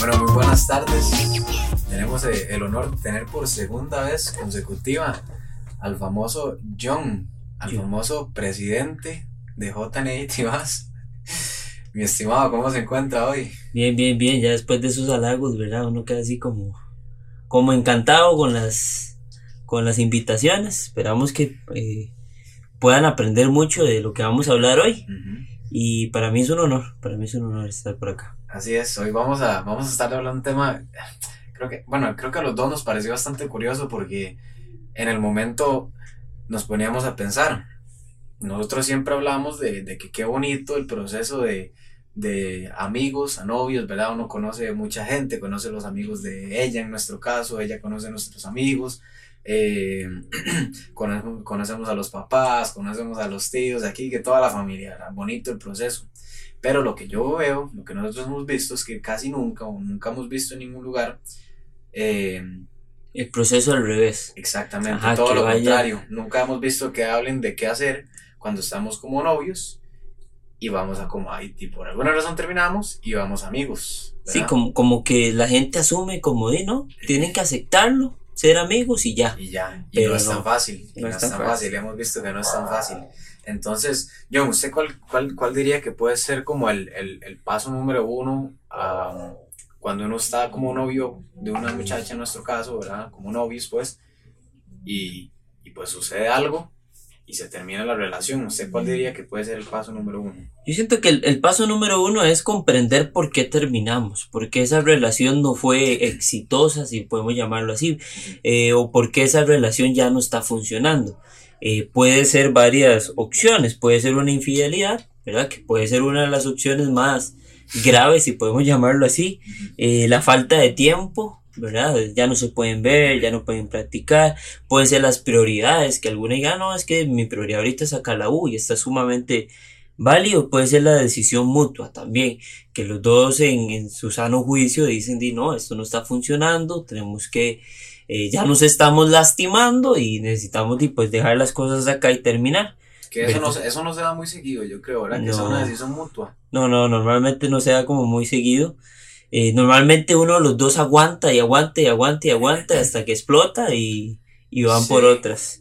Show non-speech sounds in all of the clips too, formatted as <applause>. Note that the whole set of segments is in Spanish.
Bueno, muy buenas tardes. Tenemos eh, el honor de tener por segunda vez consecutiva al famoso John, al John. famoso presidente de JNA. Mi estimado, ¿cómo se encuentra hoy? Bien, bien, bien, ya después de esos halagos, ¿verdad? Uno queda así como, como encantado con las, con las invitaciones. Esperamos que eh, puedan aprender mucho de lo que vamos a hablar hoy. Y para mí es un honor, para mí es un honor estar por acá. Así es, hoy vamos a, vamos a estar hablando de un tema, creo que, bueno, creo que a los dos nos pareció bastante curioso porque en el momento nos poníamos a pensar. Nosotros siempre hablamos de, de que qué bonito el proceso de, de amigos a novios, ¿verdad? Uno conoce mucha gente, conoce los amigos de ella en nuestro caso, ella conoce a nuestros amigos, eh, <clears throat> conocemos, conocemos a los papás, conocemos a los tíos, aquí que toda la familia, era bonito el proceso. Pero lo que yo veo, lo que nosotros hemos visto es que casi nunca o nunca hemos visto en ningún lugar, eh, El proceso al revés. exactamente Ajá, todo lo vaya- contrario. Nunca hemos visto que hablen de qué hacer cuando estamos como novios y vamos a como ahí, y por alguna razón terminamos y vamos amigos. Sí, ¿verdad? como, como que la gente asume como de, ¿no? Tienen que aceptarlo, ser amigos y ya. Y ya, y Pero no es tan no, fácil, y no, es tan fácil. hemos visto que no es tan fácil. Entonces, John, ¿usted cuál, cuál, cuál diría que puede ser como el, el, el paso número uno cuando uno está como novio de una muchacha en nuestro caso, ¿verdad? Como novios, pues, y, y pues sucede algo y se termina la relación. ¿Usted cuál diría que puede ser el paso número uno? Yo siento que el, el paso número uno es comprender por qué terminamos, por qué esa relación no fue exitosa, si podemos llamarlo así, eh, o por qué esa relación ya no está funcionando. Eh, puede ser varias opciones, puede ser una infidelidad, ¿verdad? Que puede ser una de las opciones más graves, si podemos llamarlo así, eh, la falta de tiempo, ¿verdad? Ya no se pueden ver, ya no pueden practicar, pueden ser las prioridades, que alguna diga, "Ah, no, es que mi prioridad ahorita es sacar la U y está sumamente válido, puede ser la decisión mutua también, que los dos en, en su sano juicio dicen, di, no, esto no está funcionando, tenemos que, eh, ya nos estamos lastimando y necesitamos di, pues, dejar las cosas acá y terminar. Que eso no, eso no se da muy seguido, yo creo, ¿verdad? Que es una decisión mutua. No, no, normalmente no se da como muy seguido. Eh, normalmente uno de los dos aguanta y aguanta y aguanta y aguanta hasta que explota y, y van por otras.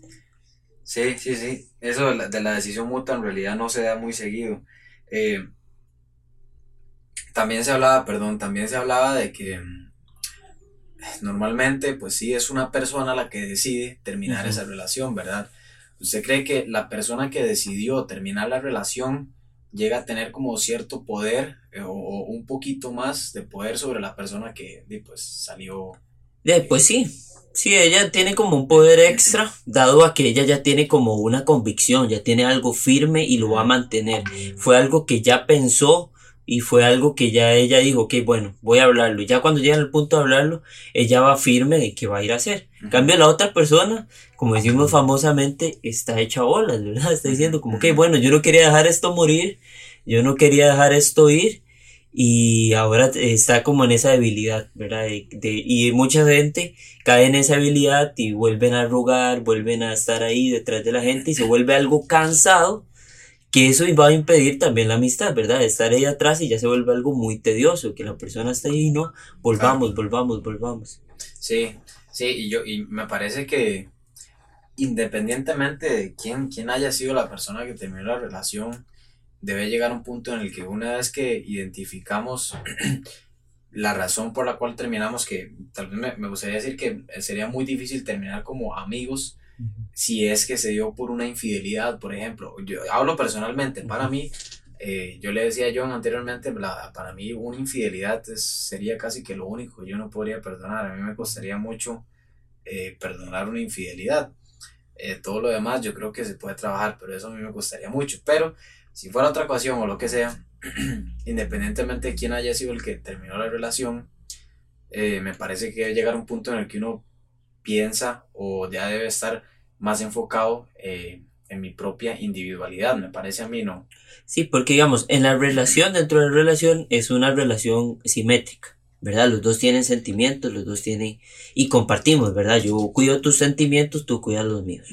Sí, sí, sí. Eso de la, de la decisión mutua en realidad no se da muy seguido. Eh, también se hablaba, perdón, también se hablaba de que mm, normalmente, pues sí, es una persona la que decide terminar esa relación, ¿verdad? ¿Usted cree que la persona que decidió terminar la relación llega a tener como cierto poder eh, o, o un poquito más de poder sobre la persona que pues salió? Eh, pues sí, sí, ella tiene como un poder extra, dado a que ella ya tiene como una convicción, ya tiene algo firme y lo va a mantener. Fue algo que ya pensó y fue algo que ya ella dijo, ok, bueno, voy a hablarlo. Y ya cuando llega al punto de hablarlo, ella va firme de que va a ir a hacer. En cambio, la otra persona, como decimos famosamente, está hecha bolas, ¿verdad? Está diciendo como que, bueno, yo no quería dejar esto morir, yo no quería dejar esto ir y ahora está como en esa debilidad, ¿verdad? De- de- y mucha gente cae en esa debilidad y vuelven a arrugar, vuelven a estar ahí detrás de la gente y se vuelve algo cansado que eso va a impedir también la amistad, ¿verdad? Estar ahí atrás y ya se vuelve algo muy tedioso, que la persona está ahí y no, volvamos, volvamos, volvamos. Sí, sí, y yo, y me parece que independientemente de quién, quién haya sido la persona que terminó la relación, debe llegar un punto en el que una vez que identificamos <clears throat> la razón por la cual terminamos, que tal vez me, me gustaría decir que sería muy difícil terminar como amigos si es que se dio por una infidelidad, por ejemplo. Yo hablo personalmente, para mí, eh, yo le decía a John anteriormente, la- para mí una infidelidad es- sería casi que lo único, yo no podría perdonar, a mí me costaría mucho eh, perdonar una infidelidad. Eh, todo lo demás yo creo que se puede trabajar, pero eso a mí me costaría mucho. Pero si fuera otra ocasión o lo que sea, <clears throat> independientemente de quién haya sido el que terminó la relación, eh, me parece que debe llegar un punto en el que uno piensa o ya debe estar más enfocado eh, en mi propia individualidad, me parece a mí, ¿no? Sí, porque digamos, en la relación, dentro de la relación, es una relación simétrica. ¿verdad? Los dos tienen sentimientos, los dos tienen, y compartimos, ¿verdad? Yo cuido tus sentimientos, tú cuidas los míos.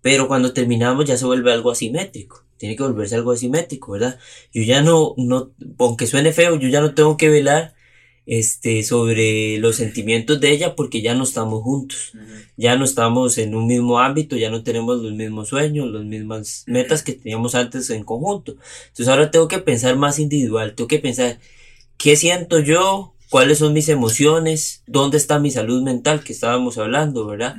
Pero cuando terminamos ya se vuelve algo asimétrico. Tiene que volverse algo asimétrico, ¿verdad? Yo ya no, no, aunque suene feo, yo ya no tengo que velar este, sobre los sentimientos de ella porque ya no estamos juntos, ya no estamos en un mismo ámbito, ya no tenemos los mismos sueños, las mismas metas que teníamos antes en conjunto. Entonces ahora tengo que pensar más individual, tengo que pensar qué siento yo, cuáles son mis emociones, dónde está mi salud mental que estábamos hablando, ¿verdad?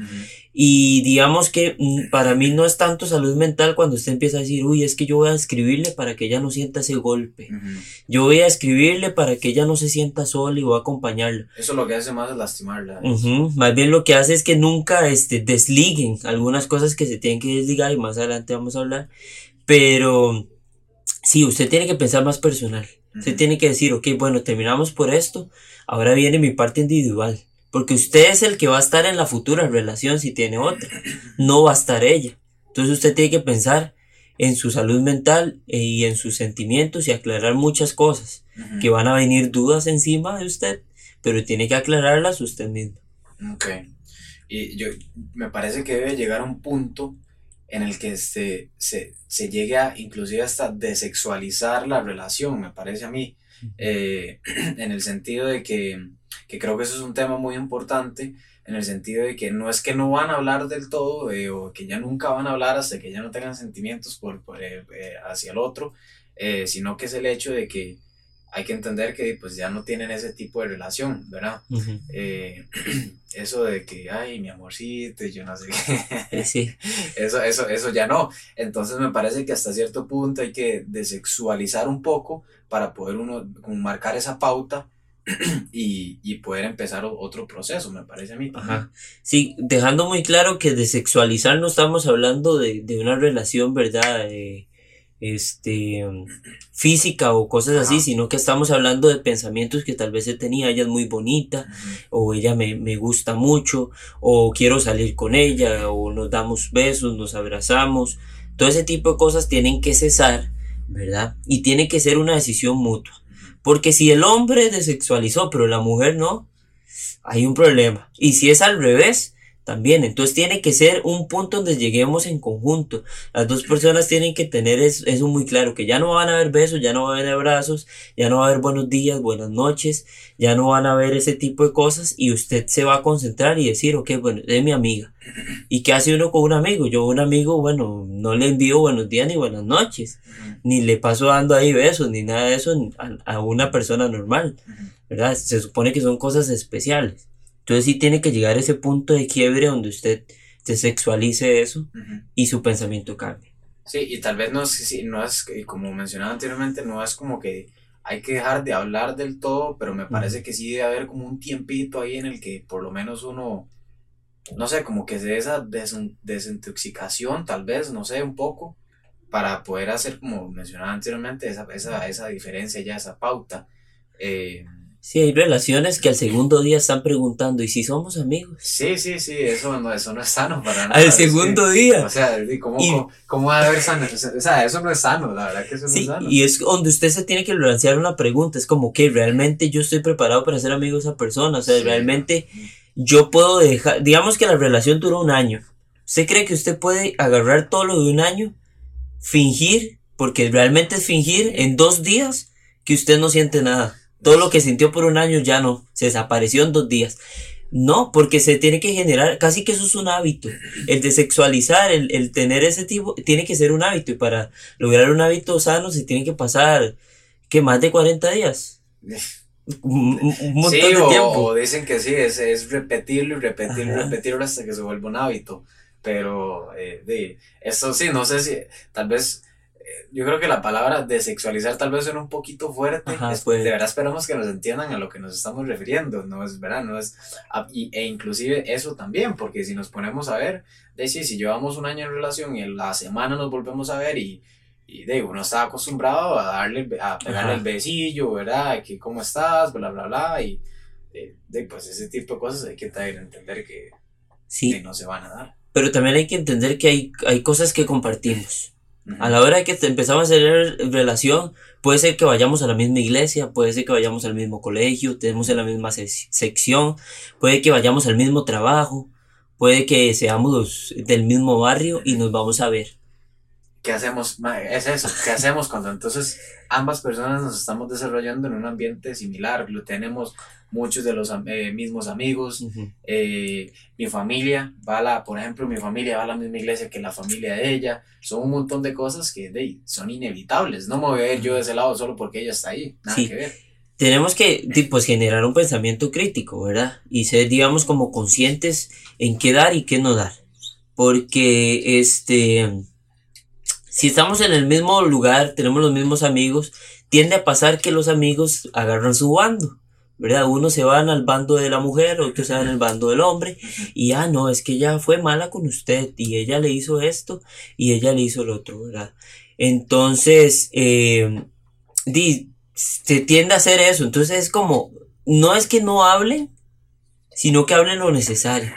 Y digamos que mm, para mí no es tanto salud mental cuando usted empieza a decir, uy, es que yo voy a escribirle para que ella no sienta ese golpe. Yo voy a escribirle para que ella no se sienta sola y voy a acompañarla. Eso lo que hace más es lastimarla. Más bien lo que hace es que nunca este, desliguen algunas cosas que se tienen que desligar y más adelante vamos a hablar. Pero sí, usted tiene que pensar más personal. Usted tiene que decir, ok, bueno, terminamos por esto, ahora viene mi parte individual porque usted es el que va a estar en la futura relación si tiene otra. No va a estar ella. Entonces usted tiene que pensar en su salud mental eh, y en sus sentimientos y aclarar muchas cosas. Que van a venir dudas encima de usted, pero tiene que aclararlas usted mismo. Ok. Y yo, me parece que debe llegar a un punto en el que se, se, se llegue a inclusive hasta desexualizar la relación, me parece a mí, eh, <clears throat> en el sentido de que que creo que eso es un tema muy importante en el sentido de que no es que no van a hablar del todo eh, o que ya nunca van a hablar hasta que ya no tengan sentimientos por, eh, eh, hacia el otro, sino que es el hecho de que hay que entender que pues ya no tienen ese tipo de relación, ¿verdad? <clears throat> eso de que, ay, mi amorcito, yo no sé qué. Sí. <laughs> Eso, eso, eso ya no. Entonces me parece que hasta cierto punto hay que desexualizar un poco para poder uno marcar esa pauta <clears throat> y, y, poder empezar otro proceso, me parece a mí. Ajá. Sí, dejando muy claro que de sexualizar no estamos hablando de, de una relación, ¿verdad? Este, física o cosas así, sino que estamos hablando de pensamientos que tal vez se tenía, ella es muy bonita, o ella me, me gusta mucho, o quiero salir con ella, o nos damos besos, nos abrazamos. Todo ese tipo de cosas tienen que cesar, ¿verdad? Y tiene que ser una decisión mutua. Porque si el hombre desexualizó, pero la mujer no, hay un problema. Y si es al revés, también. Entonces tiene que ser un punto donde lleguemos en conjunto. Las dos personas tienen que tener eso, muy claro, que ya no van a haber besos, ya no van a haber abrazos, ya no va a haber buenos días, buenas noches, ya no van a haber ese tipo de cosas y usted se va a concentrar y decir, ok, bueno, es mi amiga. ¿Y qué hace uno con un amigo? Yo un amigo, bueno, no le envío buenos días ni buenas noches, ni le paso dando ahí besos, ni nada de eso a, a una persona normal, ¿verdad? Se supone que son cosas especiales. Entonces sí tiene que llegar a ese punto de quiebre donde usted se sexualice eso y su pensamiento cambie. Sí, y tal vez no es, no es, como mencionaba anteriormente, no es como que hay que dejar de hablar del todo, pero me parece que sí debe haber como un tiempito ahí en el que por lo menos uno, no sé, como que se esa desintoxicación, tal vez, no sé, un poco, para poder hacer, como mencionaba anteriormente, esa, esa, esa diferencia ya, esa pauta. Eh, Sí, hay relaciones que al segundo día están preguntando, ¿y si somos amigos? Sí, sí, sí, eso no, eso no es sano para nada. Al segundo día. O sea, ¿cómo, ¿cómo, va a haber sano? O sea, eso no es sano, la verdad que eso no es sano. Y es donde usted se tiene que lanzar una pregunta, es como que realmente yo estoy preparado para ser amigo de esa persona, o sea, realmente yo puedo dejar, digamos que la relación duró un año. ¿Usted cree que usted puede agarrar todo lo de un año, fingir, porque realmente es fingir en dos días que usted no siente nada? Todo lo que sintió por un año ya no, se desapareció en dos días. No, porque se tiene que generar, casi que eso es un hábito. El de sexualizar, el, tener ese tipo, tiene que ser un hábito. Y para lograr un hábito sano se tiene que pasar, ¿qué? Más de 40 días. Un, montón de tiempo. O dicen que sí, es, es repetirlo y repetirlo y repetirlo hasta que se vuelva un hábito. Pero, eh, de, eso sí, no sé si, tal vez yo creo que la palabra desexualizar tal vez suena un poquito fuerte. De verdad esperamos que nos entiendan a lo que nos estamos refiriendo. No es verdad, no es. e inclusive eso también, porque si nos ponemos a ver, de si, si llevamos un año en relación y en la semana nos volvemos a ver y, y de uno está acostumbrado a darle, a pegarle el besillo, ¿verdad? Que cómo estás, bla, bla, bla. Y de, pues ese tipo de cosas hay que entender que, sí. no se van a dar. Pero también hay que entender que hay, hay cosas que compartimos A la hora que empezamos a hacer relación, puede ser que vayamos a la misma iglesia, puede ser que vayamos al mismo colegio, tenemos en la misma sección, puede que vayamos al mismo trabajo, puede que seamos del mismo barrio y nos vamos a ver. ¿Qué hacemos? Es eso, ¿qué hacemos cuando entonces ambas personas nos estamos desarrollando en un ambiente similar? Lo tenemos muchos de los eh, mismos amigos, eh, mi familia va a la, por ejemplo, mi familia va a la misma iglesia que la familia de ella, son un montón de cosas que son inevitables, no me voy a ir yo de ese lado solo porque ella está ahí, nada que ver. Tenemos que pues, generar un pensamiento crítico, ¿verdad? Y ser, digamos, como conscientes en qué dar y qué no dar. Porque, este, si estamos en el mismo lugar, tenemos los mismos amigos, tiende a pasar que los amigos agarran su bando. ¿verdad? Unos se van al bando de la mujer, otros se van al bando del hombre, y ah, no, es que ella fue mala con usted, y ella le hizo esto, y ella le hizo lo otro, ¿verdad? Entonces, eh, se tiende a hacer eso, entonces es como, no es que no hablen, sino que hablen lo necesario.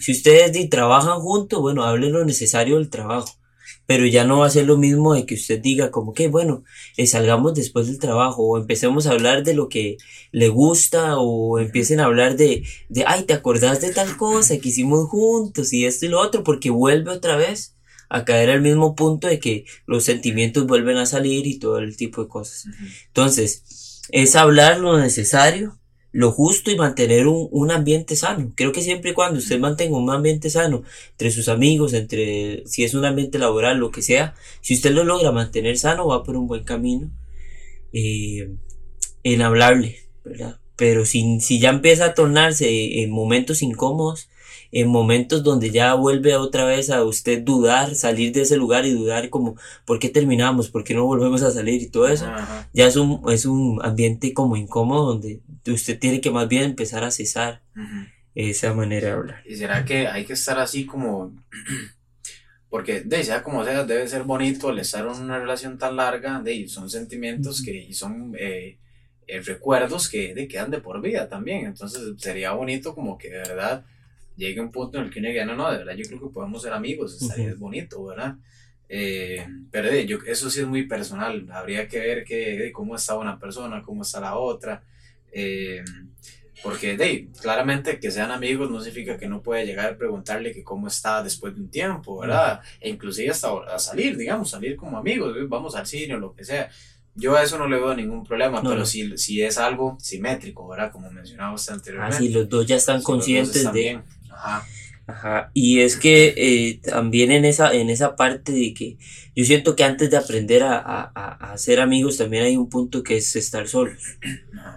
Si ustedes trabajan juntos, bueno, hablen lo necesario del trabajo pero ya no va a ser lo mismo de que usted diga como que, bueno, eh, salgamos después del trabajo o empecemos a hablar de lo que le gusta o empiecen a hablar de, de, ay, ¿te acordás de tal cosa que hicimos juntos y esto y lo otro? Porque vuelve otra vez a caer al mismo punto de que los sentimientos vuelven a salir y todo el tipo de cosas. Entonces, es hablar lo necesario lo justo y mantener un, un, ambiente sano. Creo que siempre y cuando usted mantenga un ambiente sano entre sus amigos, entre si es un ambiente laboral, lo que sea, si usted lo logra mantener sano, va por un buen camino eh, en hablarle, ¿verdad? Pero si, si ya empieza a tornarse en momentos incómodos, en momentos donde ya vuelve otra vez a usted dudar, salir de ese lugar y dudar como, ¿por qué terminamos? ¿Por qué no volvemos a salir? Y todo eso, ya es un, es un ambiente como incómodo donde usted tiene que más bien empezar a cesar esa manera de hablar. ¿Y será que hay que estar así como... <clears throat> Porque, de sea como sea, debe ser bonito el estar en una relación tan larga, de son sentimientos que y son eh, eh, recuerdos que de, quedan de por vida también. Entonces sería bonito como que de verdad llegue un punto en el que uno diga, no, no, de verdad yo creo que podemos ser amigos, estaría es bonito, ¿verdad? Eh, pero de, yo, eso sí es muy personal, habría que ver que, cómo está una persona, cómo está la otra, eh, porque de, claramente que sean amigos no significa que no puede llegar a preguntarle que cómo está después de un tiempo, ¿verdad? E inclusive hasta a salir, digamos, salir como amigos, vamos al cine o lo que sea. Yo a eso no le veo ningún problema, pero Si, si es algo simétrico, ¿verdad? Como mencionaba usted anteriormente. Ah, si los dos ya están conscientes de... Ajá. Ajá. Y es que eh, también en esa, en esa parte de que yo siento que antes de aprender a, a, a ser amigos también hay un punto que es estar solos.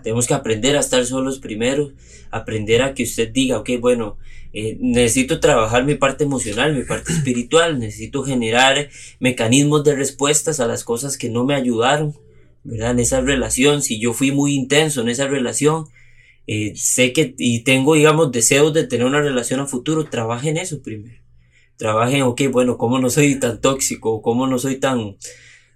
Tenemos que aprender a estar solos primero, aprender a que usted diga, ok, bueno, eh, necesito trabajar mi parte emocional, mi parte espiritual, necesito generar mecanismos de respuestas a las cosas que no me ayudaron, ¿verdad? En esa relación, si yo fui muy intenso en esa relación, eh, sé que y tengo, digamos, deseos de tener una relación a futuro, trabaje en eso primero. Trabaje en, ok, bueno, cómo no soy tan tóxico, cómo no soy tan,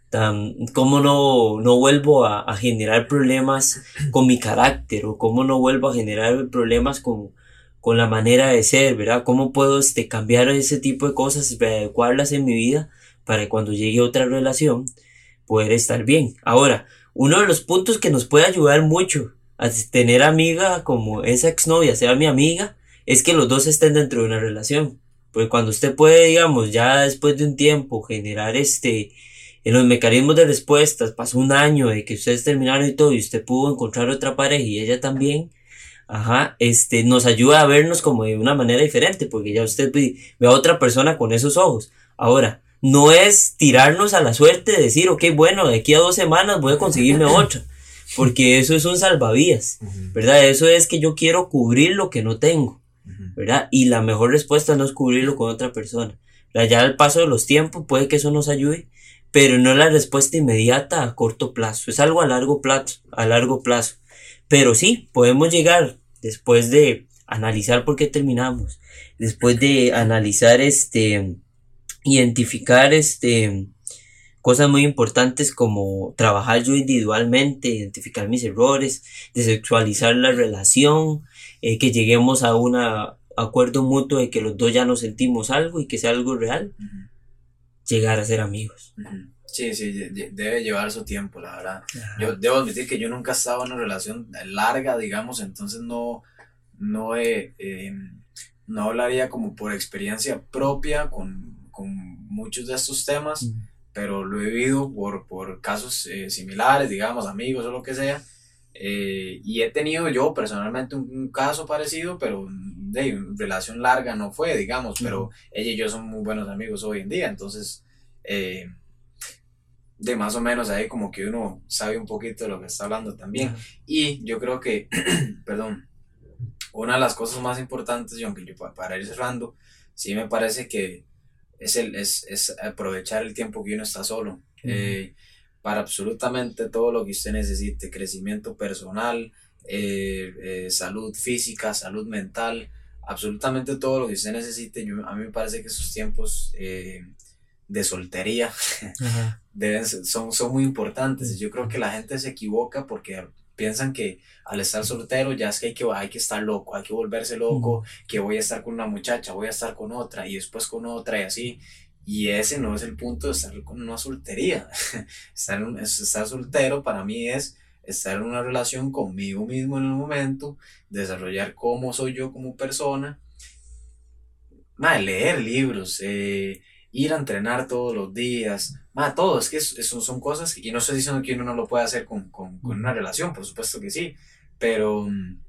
tan, cómo no, no vuelvo a, a generar problemas con mi carácter o cómo no vuelvo a generar problemas con, con la manera de ser, ¿verdad? ¿Cómo puedo este, cambiar ese tipo de cosas, adecuarlas en mi vida para que cuando llegue otra relación poder estar bien? Ahora, uno de los puntos que nos puede ayudar mucho a tener amiga como esa exnovia sea mi amiga, es que los dos estén dentro de una relación. Porque cuando usted puede, digamos, ya después de un tiempo generar este, en los mecanismos de respuestas, pasó un año de que ustedes terminaron y todo, y usted pudo encontrar otra pareja y ella también, ajá, este, nos ayuda a vernos como de una manera diferente, porque ya usted ve a otra persona con esos ojos. Ahora, no es tirarnos a la suerte de decir, ok, bueno, de aquí a dos semanas voy a conseguirme otra porque eso es un salvavidas, ¿verdad? Eso es que yo quiero cubrir lo que no tengo, ¿verdad? Y la mejor respuesta no es cubrirlo con otra persona. Ya al paso de los tiempos puede que eso nos ayude, pero no es la respuesta inmediata a corto plazo, es algo a largo plazo, a largo plazo. Pero sí, podemos llegar después de analizar por qué terminamos, después de analizar este, identificar este, cosas muy importantes como trabajar yo individualmente, identificar mis errores, desexualizar la relación, eh, que lleguemos a un acuerdo mutuo de que los dos ya nos sentimos algo y que sea algo real. llegar a ser amigos. Sí, sí, debe llevar su tiempo, la verdad. Yo debo admitir que yo nunca he estado en una relación larga, digamos, entonces no, no, he, em, no hablaría como por experiencia propia con, con muchos de estos temas, pero lo he vivido por, por casos eh, similares, digamos, amigos o lo que sea. Eh, y he tenido yo personalmente un, caso parecido, pero de relación larga no fue, digamos, pero ella y yo somos muy buenos amigos hoy en día, entonces, eh, de más o menos ahí como que uno sabe un poquito de lo que está hablando también. Y yo creo que, <clears throat> perdón, una de las cosas más importantes, y aunque yo para ir cerrando, sí me parece que es, el, es, es aprovechar el tiempo que uno está solo. Eh, para absolutamente todo lo que usted necesite, crecimiento personal, eh, eh, salud física, salud mental, absolutamente todo lo que usted necesite. a mí me parece que esos tiempos de soltería <laughs> deben, son, son muy importantes. Yo creo que la gente se equivoca porque piensan que al estar soltero ya es que hay que, hay que estar loco, hay que volverse loco, que voy a estar con una muchacha, voy a estar con otra y después con otra y así. Y ese no es el punto de estar con una soltería. <laughs> estar, estar soltero para mí es estar en una relación conmigo mismo en el momento, desarrollar cómo soy yo como persona, leer libros, eh, ir a entrenar todos los días, más todo, es que eso son cosas, y no estoy diciendo que uno no lo puede hacer con, con, con una relación, por supuesto que sí, pero mm,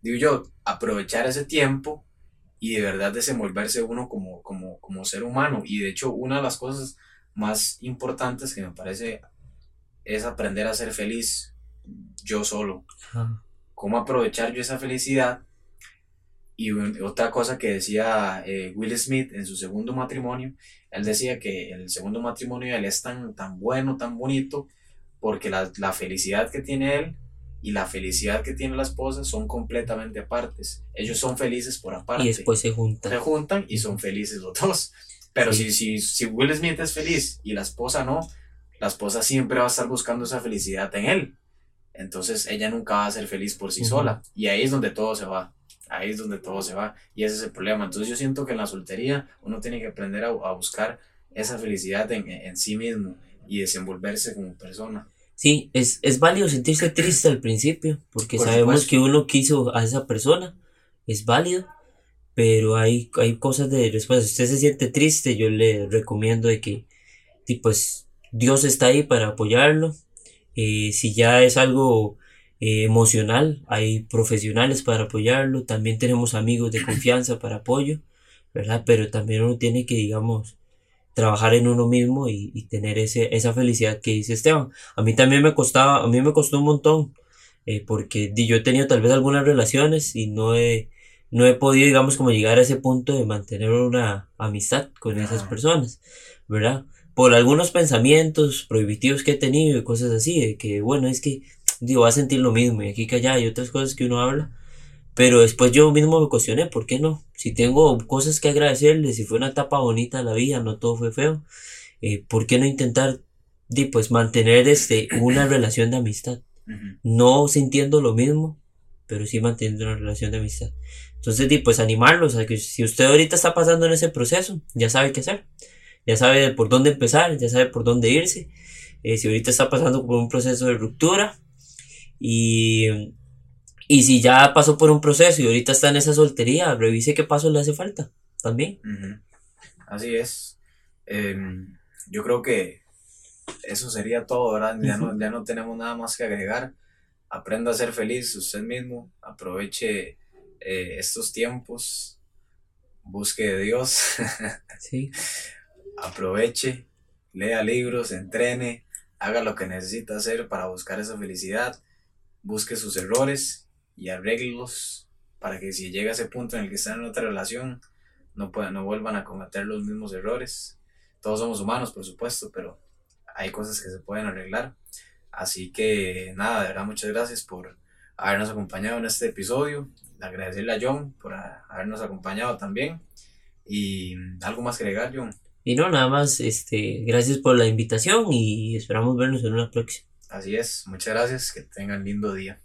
digo yo, aprovechar ese tiempo y de verdad desenvolverse uno como, como, como ser humano. Y de hecho, una de las cosas más importantes que me parece es aprender a ser feliz yo solo. Cómo aprovechar yo esa felicidad y otra cosa que decía eh, Will Smith en su segundo matrimonio, él decía que el segundo matrimonio de él es tan, tan bueno, tan bonito, porque la, la felicidad que tiene él y la felicidad que tiene la esposa son completamente apartes. Ellos son felices por aparte. Y después se juntan. Se juntan y son felices los dos. Pero si, si, si Will Smith es feliz y la esposa no, la esposa siempre va a estar buscando esa felicidad en él. Entonces ella nunca va a ser feliz por sí sola. Y ahí es donde todo se va ahí es donde todo se va y ese es el problema. Entonces yo siento que en la soltería uno tiene que aprender a, a buscar esa felicidad en, en, sí mismo y desenvolverse como persona. Sí, es, es válido sentirse triste al principio, porque sabemos que uno quiso a esa persona, es válido, pero hay, hay cosas de después, si usted se siente triste, yo le recomiendo de que, pues, Dios está ahí para apoyarlo, eh, si ya es algo eh, emocional, hay profesionales para apoyarlo, también tenemos amigos de confianza para apoyo, ¿verdad? Pero también uno tiene que, digamos, trabajar en uno mismo y, y tener ese, esa felicidad que dice Esteban. A mí también me costaba, a mí me costó un montón, eh, porque yo he tenido tal vez algunas relaciones y no he, no he podido, digamos, como llegar a ese punto de mantener una amistad con esas personas, ¿verdad? Por algunos pensamientos prohibitivos que he tenido y cosas así, de que, bueno, es que digo, va a sentir lo mismo y aquí que allá hay otras cosas que uno habla. Pero después yo mismo me cuestioné, ¿por qué no? Si tengo cosas que agradecerle, si fue una etapa bonita la vida, no todo fue feo, eh, ¿por qué no intentar di, pues, mantener este, una relación de amistad? No sintiendo lo mismo, pero sí manteniendo una relación de amistad. Entonces, di, pues animarlos a que si usted ahorita está pasando en ese proceso, ya sabe qué hacer, ya sabe por dónde empezar, ya sabe por dónde irse. Eh, si ahorita está pasando por un proceso de ruptura, y, y si ya pasó por un proceso y ahorita está en esa soltería, revise qué paso le hace falta también. Así es. Em, yo creo que eso sería todo, ¿verdad? Ya, no, ya no tenemos nada más que agregar. Aprenda a ser feliz usted mismo, aproveche eh, estos tiempos, busque de Dios, <laughs> sí. aproveche, lea libros, entrene, haga lo que necesita hacer para buscar esa felicidad busque sus errores y arreglos para que si llega a ese punto en el que están en otra relación, no, puedan, no vuelvan a cometer los mismos errores. Todos somos humanos, por supuesto, pero hay cosas que se pueden arreglar. Así que nada, de verdad, muchas gracias por habernos acompañado en este episodio. Agradecerle a John por habernos acompañado también. Y algo más que agregar, John. Y no, nada más, este, gracias por la invitación y esperamos vernos en una próxima. Así es, muchas gracias, que tengan lindo día.